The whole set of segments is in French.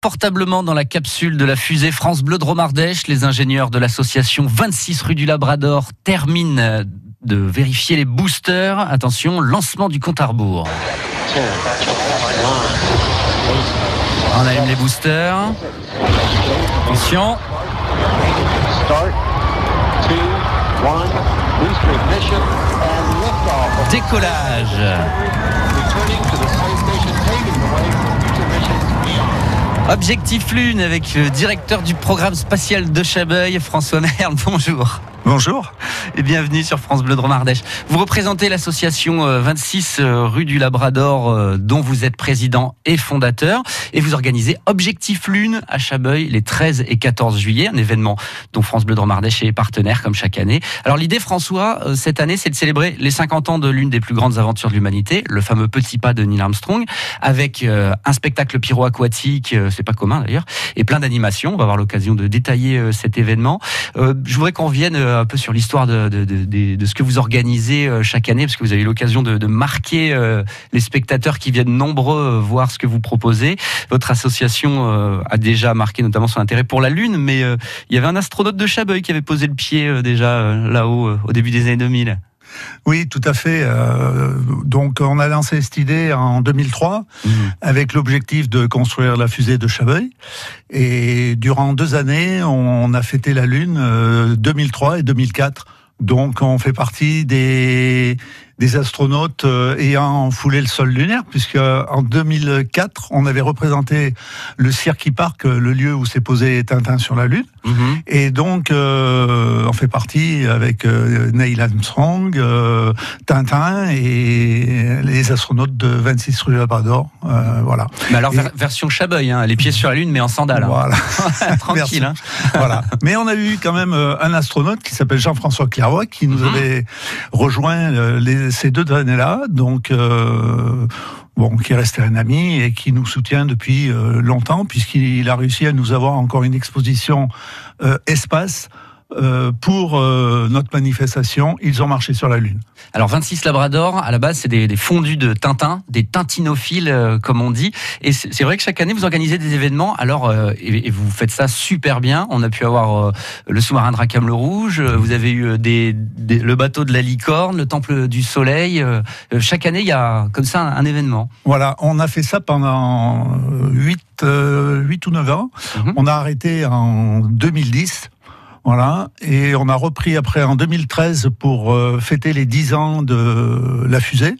portablement dans la capsule de la fusée France Bleu de Romardèche. Les ingénieurs de l'association 26 rue du Labrador terminent de vérifier les boosters. Attention, lancement du compte à rebours. On allume les boosters. Attention. Décollage. Objectif Lune avec le directeur du programme spatial de Chabeuil, François Merle. Bonjour. Bonjour et bienvenue sur France Bleu de Romardèche. Vous représentez l'association 26 euh, euh, rue du Labrador euh, dont vous êtes président et fondateur et vous organisez Objectif Lune à Chabeuil les 13 et 14 juillet, un événement dont France Bleu de Romardèche est partenaire comme chaque année. Alors l'idée François cette année c'est de célébrer les 50 ans de l'une des plus grandes aventures de l'humanité, le fameux petit pas de Neil Armstrong avec un spectacle pyro-aquatique, c'est pas commun d'ailleurs, et plein d'animations. On va avoir l'occasion de détailler cet événement. Je voudrais qu'on revienne un peu sur l'histoire de, de, ce que vous organisez euh, chaque année, parce que vous avez eu l'occasion de, marquer euh, les spectateurs qui viennent nombreux euh, voir ce que vous proposez. Votre association a déjà marqué notamment son intérêt pour la Lune, mais il y avait un astronaute de Chabeuil qui avait posé le pied déjà là-haut au début des années 2000. Oui, tout à fait. donc, on a lancé cette idée en 2003 mmh. avec l'objectif de construire la fusée de Chaveuil. Et durant deux années, on a fêté la Lune 2003 et 2004. Donc, on fait partie des des astronautes euh, ayant foulé le sol lunaire, puisque en 2004, on avait représenté le Cirque Park, le lieu où s'est posé Tintin sur la Lune. Mhm. Et donc, euh, on fait partie avec euh, Neil Armstrong, Tintin et les astronautes de 26 rue Labrador. voilà. Mais alors, version Chabeuil, hein, les pieds sur la Lune, mais en sandales. Hein. Voilà. Tranquille. Hein. voilà. Mais on a eu quand même un astronaute qui s'appelle Jean-François Clairvoy, qui nous mhm. avait rejoint les ces deux années-là, donc euh, bon, qui est resté un ami et qui nous soutient depuis euh, longtemps, puisqu'il a réussi à nous avoir encore une exposition euh, espace euh, pour euh, notre manifestation, ils ont marché sur la Lune. Alors 26 Labrador, à la base, c'est des, fondus de Tintin, des tintinophiles, euh, comme on dit. Et c'est vrai que chaque année, vous organisez des événements. Alors, et, vous faites ça super bien. On a pu avoir le sous-marin Dracam le Rouge, vous avez eu des, le bateau de la licorne, le temple du soleil. chaque année, il y a comme ça un, événement. Voilà, on a fait ça pendant 8, 8 ou 9 ans. Mhm. On a arrêté en 2010 voilà. Et on a repris après en 2013 pour euh, fêter les 10 ans de la fusée.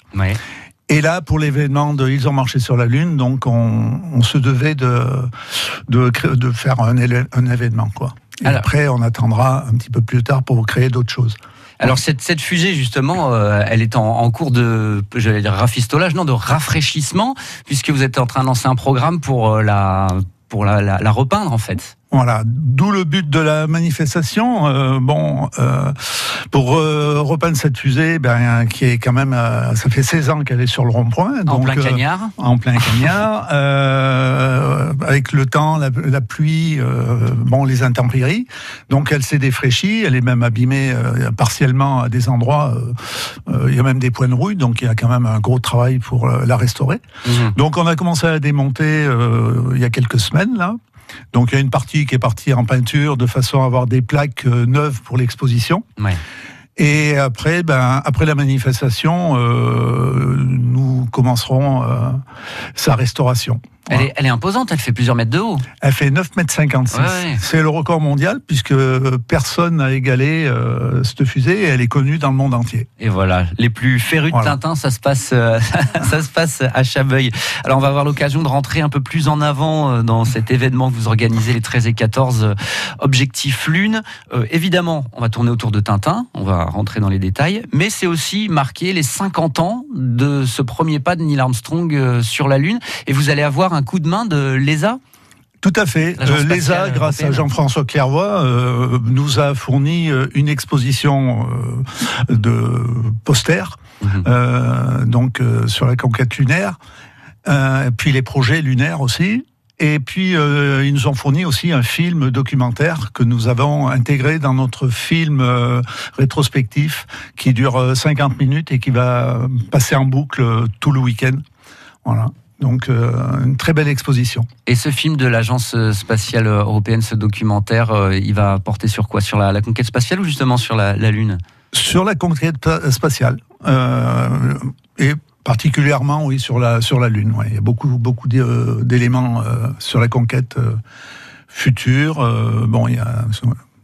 Et là, pour l'événement de Ils ont marché sur la Lune, donc on, se devait de, de, de faire un, un, événement. Quoi. Et après, on attendra un petit peu plus tard pour créer d'autres choses. Alors cette, cette fusée justement, euh, elle est en, en cours de, j'allais dire rafistolage, non, de rafraîchissement, puisque vous êtes en train de lancer un programme pour euh, la pour la, la, la repeindre en fait. Voilà, d'où le but de la manifestation. Euh, bon, euh, pour euh, repeindre cette fusée, ben, qui est quand même, euh, ça fait 16 ans qu'elle est sur le rond-point. En plein cagnard. en plein cagnard, avec le temps, la, la pluie, bon, les intempéries. Donc, elle s'est défraîchie, elle est même abîmée partiellement à des endroits. Il y a même des points de rouille, donc il y a quand même un gros travail pour la restaurer. Mhm. Donc, on a commencé à démonter il y a quelques semaines là. Donc il y a une partie qui est partie en peinture de façon à avoir des plaques euh, neuves pour l'exposition. Et après, ben, après la manifestation, euh, nous commencerons euh, sa restauration. Elle, est, imposante, elle fait plusieurs mètres de haut. Elle fait 9 mètres 56. C'est le record mondial puisque personne n'a égalé euh, cette fusée et elle est connue dans le monde entier. Et voilà, les plus férus de Tintin, ça se passe, euh, ça se passe à Chabeuil. Alors on va avoir l'occasion de rentrer un peu plus en avant euh, dans cet événement que vous organisez les 13 et 14 Objectif Lune. évidemment, on va tourner autour de Tintin, on va rentrer dans les détails, mais c'est aussi marquer les 50 ans de ce premier pas de Neil Armstrong sur la Lune et vous allez avoir un un coup de main de l'ESA tout à fait. Euh, L'ESA, grâce à Jean-François Clairvoy, euh, nous a fourni euh, une exposition de posters, mhm. donc sur la conquête lunaire, puis les projets lunaires aussi. Et puis, ils nous ont fourni aussi un film documentaire que nous avons intégré dans notre film rétrospectif qui dure 50 minutes et qui va passer en boucle tout le week-end. Voilà. Donc une très belle exposition. Et ce film de l'Agence spatiale européenne, ce documentaire, il va porter sur quoi? Sur la, conquête spatiale ou justement sur la, Lune? Sur la conquête spatiale. et particulièrement, oui, sur la, sur la Lune. Il y a beaucoup, beaucoup d'éléments sur la conquête future. bon, il y a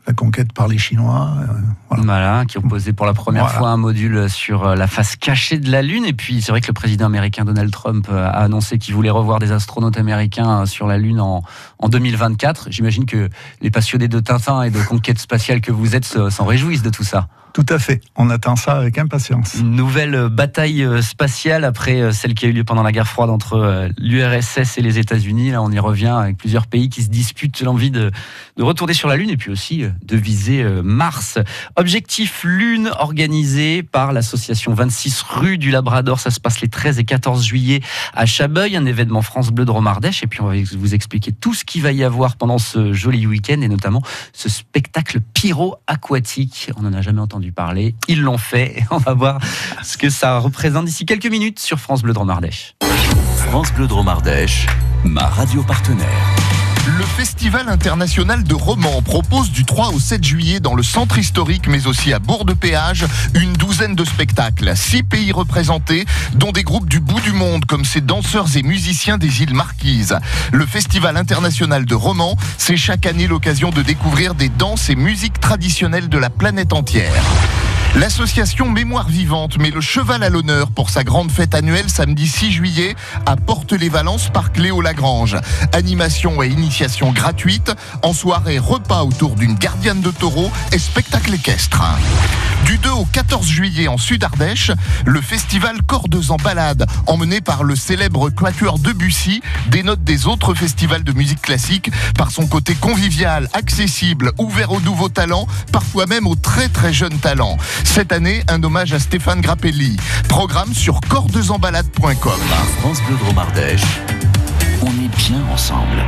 la conquête par les Chinois. Euh, voilà. qui ont posé pour la première fois un module sur euh, la face cachée de la Lune. Et puis, c'est vrai que le président américain Donald Trump euh, a annoncé qu'il voulait revoir des astronautes américains sur la Lune en, en 2024. J'imagine que les passionnés de Tintin et de conquête spatiale que vous êtes s'en réjouissent de tout ça. Tout à fait. On attend ça avec impatience. Une nouvelle bataille euh, spatiale après euh, celle qui a eu lieu pendant la guerre froide entre euh, l'URSS et les États-Unis. Là, on y revient avec plusieurs pays qui se disputent l'envie de, de retourner sur la Lune et puis aussi de viser Mars. Objectif Lune organisé par l'association 26 rue du Labrador. Ça se passe les 13 et 14 juillet à Chabeuil, un événement France Bleu de Romardèche. Et puis, on va vous expliquer tout ce qu'il va y avoir pendant ce joli week-end et notamment ce spectacle pyro-aquatique. On n'en a jamais entendu parler. Ils l'ont fait. On va voir ce que ça représente d'ici quelques minutes sur France Bleu Dromardèche. France Bleu Dromardèche, ma radio partenaire. Le Festival international de romans propose du 3 au 7 juillet dans le centre historique, mais aussi à Bourg-de-Péage, une douzaine de spectacles. Six pays représentés, dont des groupes du bout du monde, comme ces danseurs et musiciens des îles Marquises. Le Festival international de romans, c'est chaque année l'occasion de découvrir des danses et musiques traditionnelles de la planète entière. L'association Mémoire Vivante met le cheval à l'honneur pour sa grande fête annuelle samedi 6 juillet à Porte-les-Valences, par Léo Lagrange. Animation et initiation gratuite, en soirée repas autour d'une gardienne de taureau et spectacle équestre. Du 2 au 14 juillet en Sud-Ardèche, le festival Cordes en balade, emmené par le célèbre Quatuor Debussy, dénote des autres festivals de musique classique par son côté convivial, accessible, ouvert aux nouveaux talents, parfois même aux très très jeunes talents. Cette année, un hommage à Stéphane Grappelli. Programme sur cordesenbalade.com. France Bleu Dromardèche, on est bien ensemble.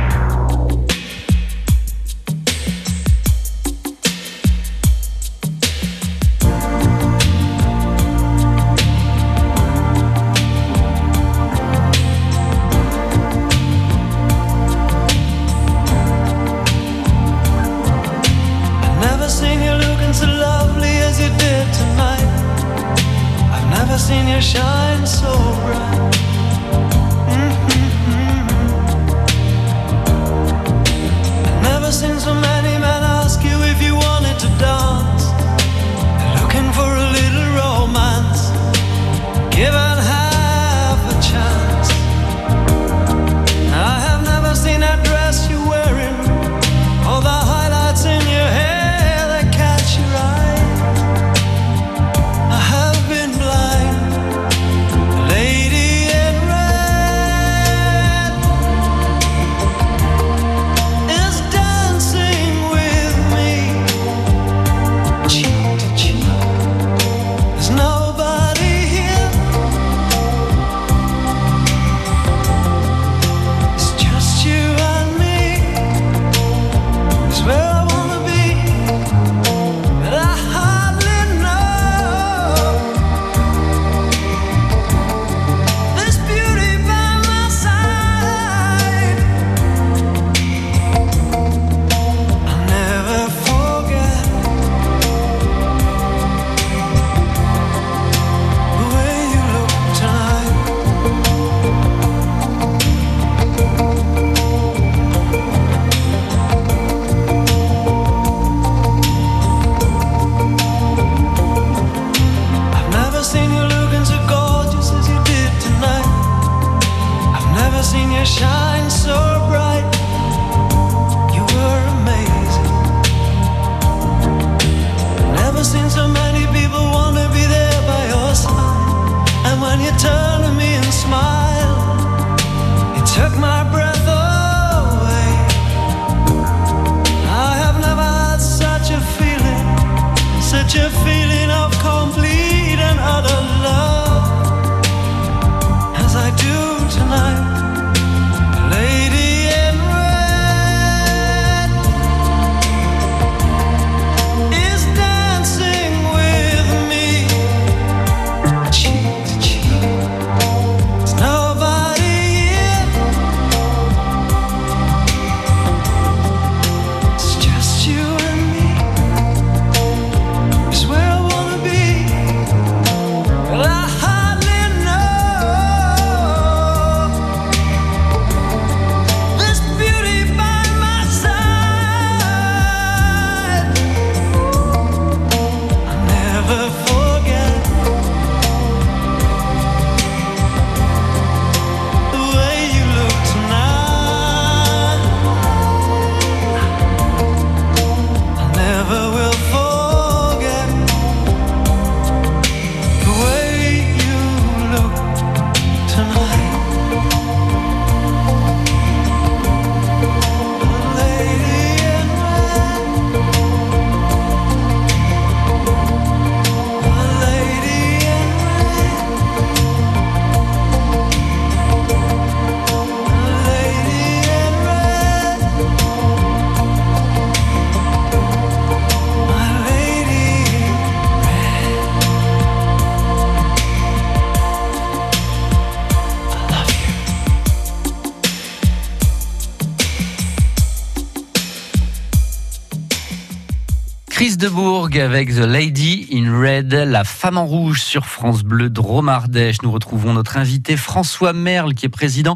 Chris Debourg avec The Lady in Red, la femme en rouge sur France Bleu Dromardèche. Nous retrouvons notre invité François Merle qui est président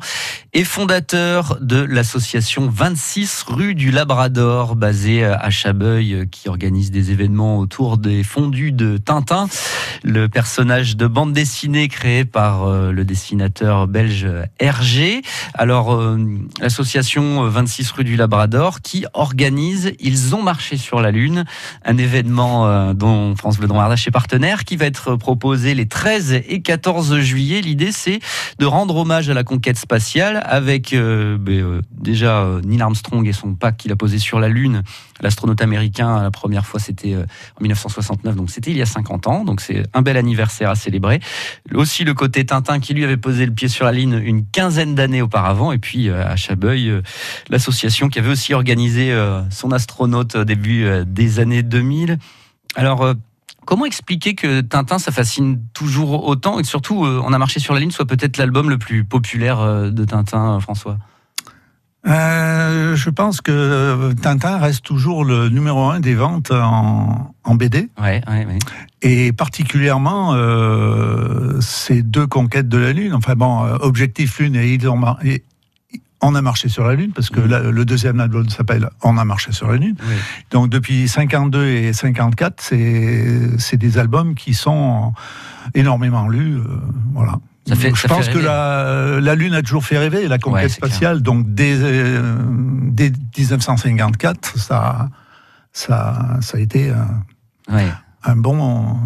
et fondateur de l'association 26 rue du Labrador basée à Chabeuil qui organise des événements autour des fondus de Tintin, le personnage de bande dessinée créé par euh, le dessinateur belge Hergé. Alors euh, l'association 26 rue du Labrador qui organise Ils ont marché sur la lune un événement euh, dont France Bleu Ardèche est partenaire, qui va être proposé les 13 et 14 juillet. L'idée, c'est de rendre hommage à la conquête spatiale avec euh, ben, euh, déjà Neil Armstrong et son pack qu'il a posé sur la Lune. L'astronaute américain, la première fois, c'était en 1969, donc c'était il y a 50 ans. Donc c'est un bel anniversaire à célébrer. Aussi le côté Tintin qui lui avait posé le pied sur la Lune une quinzaine d'années auparavant. Et puis à Chabeuil, l'association qui avait aussi organisé son astronaute au début des années 2000. Alors, euh, comment expliquer que Tintin, ça fascine toujours autant et que surtout, euh, On a marché sur la ligne soit peut-être l'album le plus populaire euh, de Tintin, François? Je pense que Tintin reste toujours le numéro un des ventes en, BD. Ouais, ouais, ouais. Et particulièrement ces deux conquêtes de la Lune. Enfin bon, Objectif Lune et et on a marché sur la Lune, parce que le deuxième album s'appelle On a marché sur la Lune. Donc depuis 52 et 54, c'est des albums qui sont énormément lus. Euh, voilà. Ça fait, je pense que la, la, Lune a toujours fait rêver, la conquête spatiale. Donc dès, euh, dès, 1954, ça, ça, ça a été un, bon,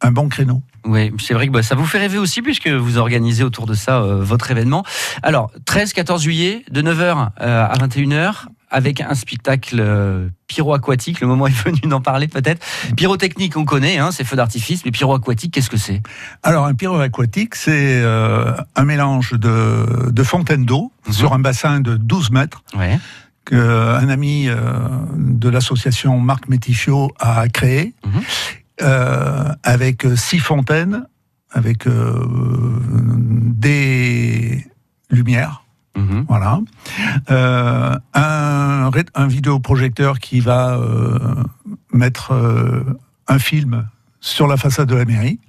un bon créneau. Oui, c'est vrai que bah, ça vous fait rêver aussi puisque vous organisez autour de ça euh, votre événement. Alors, 13-14 juillet, de 9h euh, à 21h, avec un spectacle euh, pyro-aquatique. Le moment est venu d'en parler peut-être. Pyrotechnique, on connaît, hein, c'est feux d'artifice, mais pyro-aquatique, qu'est-ce que c'est? Alors, un pyro-aquatique, c'est un mélange de, de fontaines d'eau mhm. sur un bassin de 12 mètres. Ouais. Un ami de l'association Marc Métichio a créé. Mhm. Euh, avec six fontaines, avec euh, des lumières. Mhm. Voilà. Euh, un, un vidéoprojecteur qui va mettre un film sur la façade de la mairie,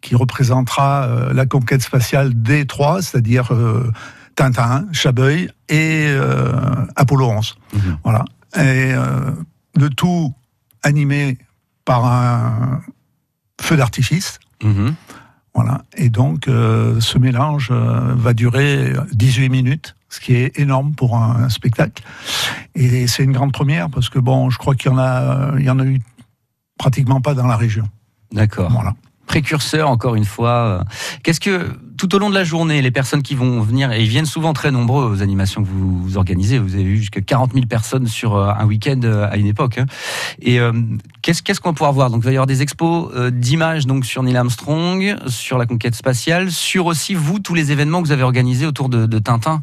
qui représentera la conquête spatiale des trois, c'est-à-dire Tintin, Chabeuil et Apollo 11. Mhm. Voilà. Et le tout animé par un feu d'artifice. Mhm. Voilà. Et donc, euh, ce mélange euh, va durer 18 minutes, ce qui est énorme pour un, spectacle. Et c'est une grande première parce que, bon, je crois qu'il y en a, il y en a eu pratiquement pas dans la région. D'accord. Voilà précurseur, encore une fois. Qu'est-ce que, tout au long de la journée, les personnes qui vont venir, et ils viennent souvent très nombreux aux animations que vous, organisez, vous avez vu jusqu'à 40 000 personnes sur euh, un week-end euh, à une époque. Hein. Et euh, qu'est-ce qu'on va pouvoir voir? Donc, il va y avoir des expos d'images donc sur Neil Armstrong, sur la conquête spatiale, sur aussi vous, tous les événements que vous avez organisés autour de Tintin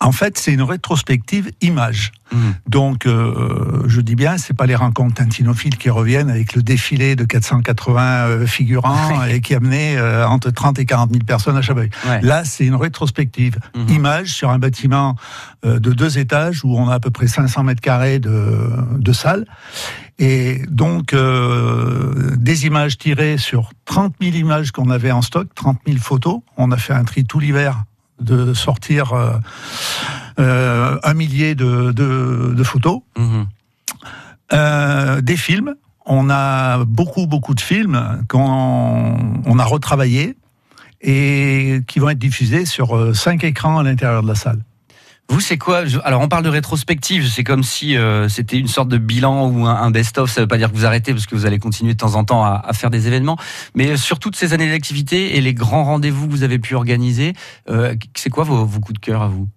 en fait, c'est une rétrospective image. Mmh. Donc, euh, je dis bien, c'est pas les rencontres tintinophiles qui reviennent avec le défilé de 480 euh, figurants et qui amenait euh, entre 30 et 40 000 personnes à Chabeuil. Là, c'est une rétrospective mmh. image sur un bâtiment de deux étages où on a à peu près 500 mètres carrés de, de salles. Et donc, des images tirées sur 30 000 images qu'on avait en stock, 30 000 photos. On a fait un tri tout l'hiver de sortir euh, euh, un millier de, photos, mhm. euh, des films. On a beaucoup, beaucoup de films qu'on on a retravaillés et qui vont être diffusés sur cinq écrans à l'intérieur de la salle. Vous, c'est quoi Alors, on parle de rétrospective. C'est comme si euh, c'était une sorte de bilan ou un, best-of. Ça ne veut pas dire que vous arrêtez parce que vous allez continuer de temps en temps à, faire des événements. Mais sur toutes ces années d'activité et les grands rendez-vous que vous avez pu organiser, euh, c'est quoi vos, coups de cœur à vous?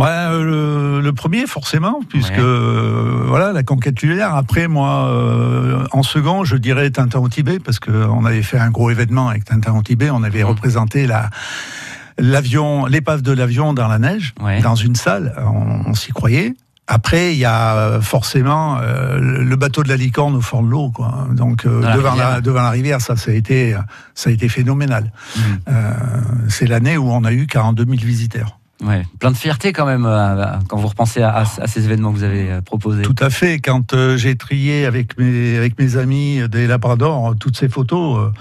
Euh, le, premier, forcément, puisque voilà la conquête lunaire. Après, moi, en second, je dirais Tintin au Tibet, parce qu'on avait fait un gros événement avec Tintin au Tibet. On avait mmh. représenté la l'avion, l'épave de l'avion dans la neige, dans une salle, on, s'y croyait. Après, il y a euh, forcément euh, le bateau de la licorne au fond de l'eau, quoi. Donc euh, devant, la, devant la rivière, ça, ça a été, ça a été phénoménal. Mmh. c'est l'année où on a eu 42 000 visiteurs. Ouais, plein de fierté quand même quand vous repensez à, à, ces événements que vous avez proposés. Tout à fait. Quand j'ai trié avec mes, avec mes amis des Labradors toutes ces photos,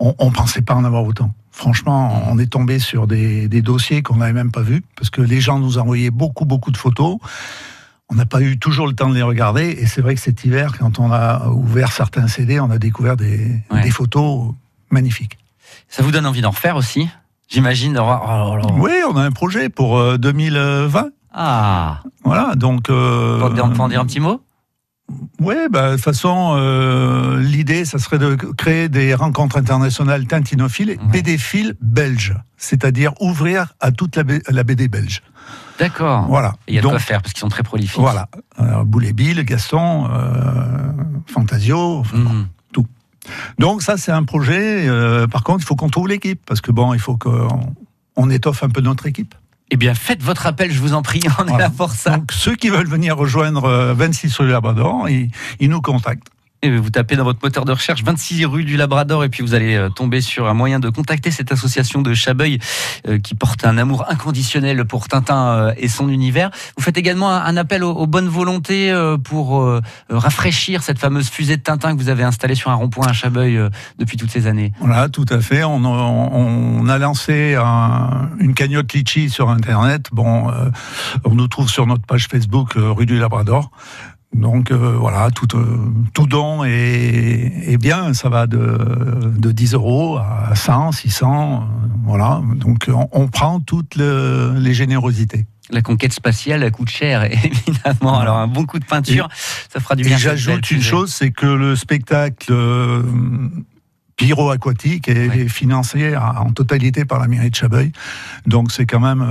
on, on pensait pas en avoir autant. Franchement, on est tombé sur des, des dossiers qu'on n'avait même pas vus parce que les gens nous envoyaient beaucoup, beaucoup de photos. On n'a pas eu toujours le temps de les regarder et c'est vrai que cet hiver, quand on a ouvert certains CD, on a découvert des, Ouais. des photos magnifiques. Ça vous donne envie d'en refaire aussi J'imagine. oh. Oui, on a un projet pour euh, 2020. Ah, Voilà, donc. euh, peut en dire un petit mot Oui, bah, de toute façon, euh, l'idée, ça serait de créer des rencontres internationales tintinophiles, Ouais. BD-philes belges, c'est-à-dire ouvrir à toute la, B- la BD belge. D'accord. Voilà. Il y a de quoi faire parce qu'ils sont très prolifiques. Voilà. Alors, Boulet Bill, Gaston, euh, Fantasio. enfin, Mhm. Donc ça, c'est un projet. euh, par contre, il faut qu'on trouve l'équipe, parce que bon, il faut qu'on on étoffe un peu notre équipe. Eh bien, faites votre appel, je vous en prie. On est là pour ça. Donc ceux qui veulent venir rejoindre euh, 26 rue Labrador, ils, ils nous contactent. Vous tapez dans votre moteur de recherche 26 rue du Labrador et puis vous allez euh, tomber sur un moyen de contacter cette association de Chabeuil qui porte un amour inconditionnel pour Tintin euh, et son univers. Vous faites également un, appel aux, bonnes volontés euh, pour rafraîchir cette fameuse fusée de Tintin que vous avez installée sur un rond-point à Chabeuil depuis toutes ces années. Voilà, tout à fait. On, a lancé un- une cagnotte Litchi sur Internet. Bon, on nous trouve sur notre page Facebook rue du Labrador. Donc euh, voilà, tout, euh, tout don est, est bien. Ça va de, de 10 euros à 100, 600. euh, voilà, donc on, on prend toutes le- les générosités. La conquête spatiale elle coûte cher, évidemment. Alors un bon coup de peinture, ça fera du bien. j'ajoute une chose, c'est que le spectacle euh, Pyro Aquatique est Ouais. financé en totalité par la mairie de Chabeuil. Donc c'est quand même...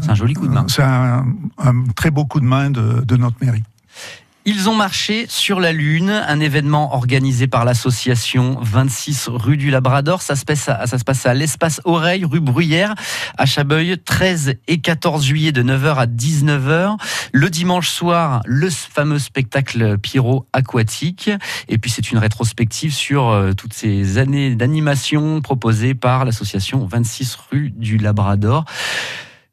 C'est un joli coup de main. C'est un, un très beau coup de main de, de notre mairie. Ils ont marché sur la Lune, un événement organisé par l'association 26 rue du Labrador. Ça se passe à, l'espace Oreille, rue Bruyère, à Chabeuil, 13 et 14 juillet de 9h à 19h. Le dimanche soir, le fameux spectacle pyro aquatique. Et puis c'est une rétrospective sur euh, toutes ces années d'animation proposées par l'association 26 rue du Labrador.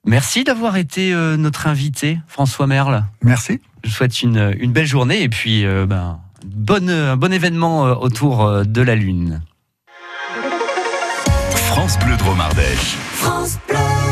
Merci d'avoir été euh, notre invité, François Merle. Merci. Je vous souhaite une, une belle journée et puis euh, ben, bonne, un bon événement euh, autour de la Lune. France Bleu Dromardèche. France Bleu.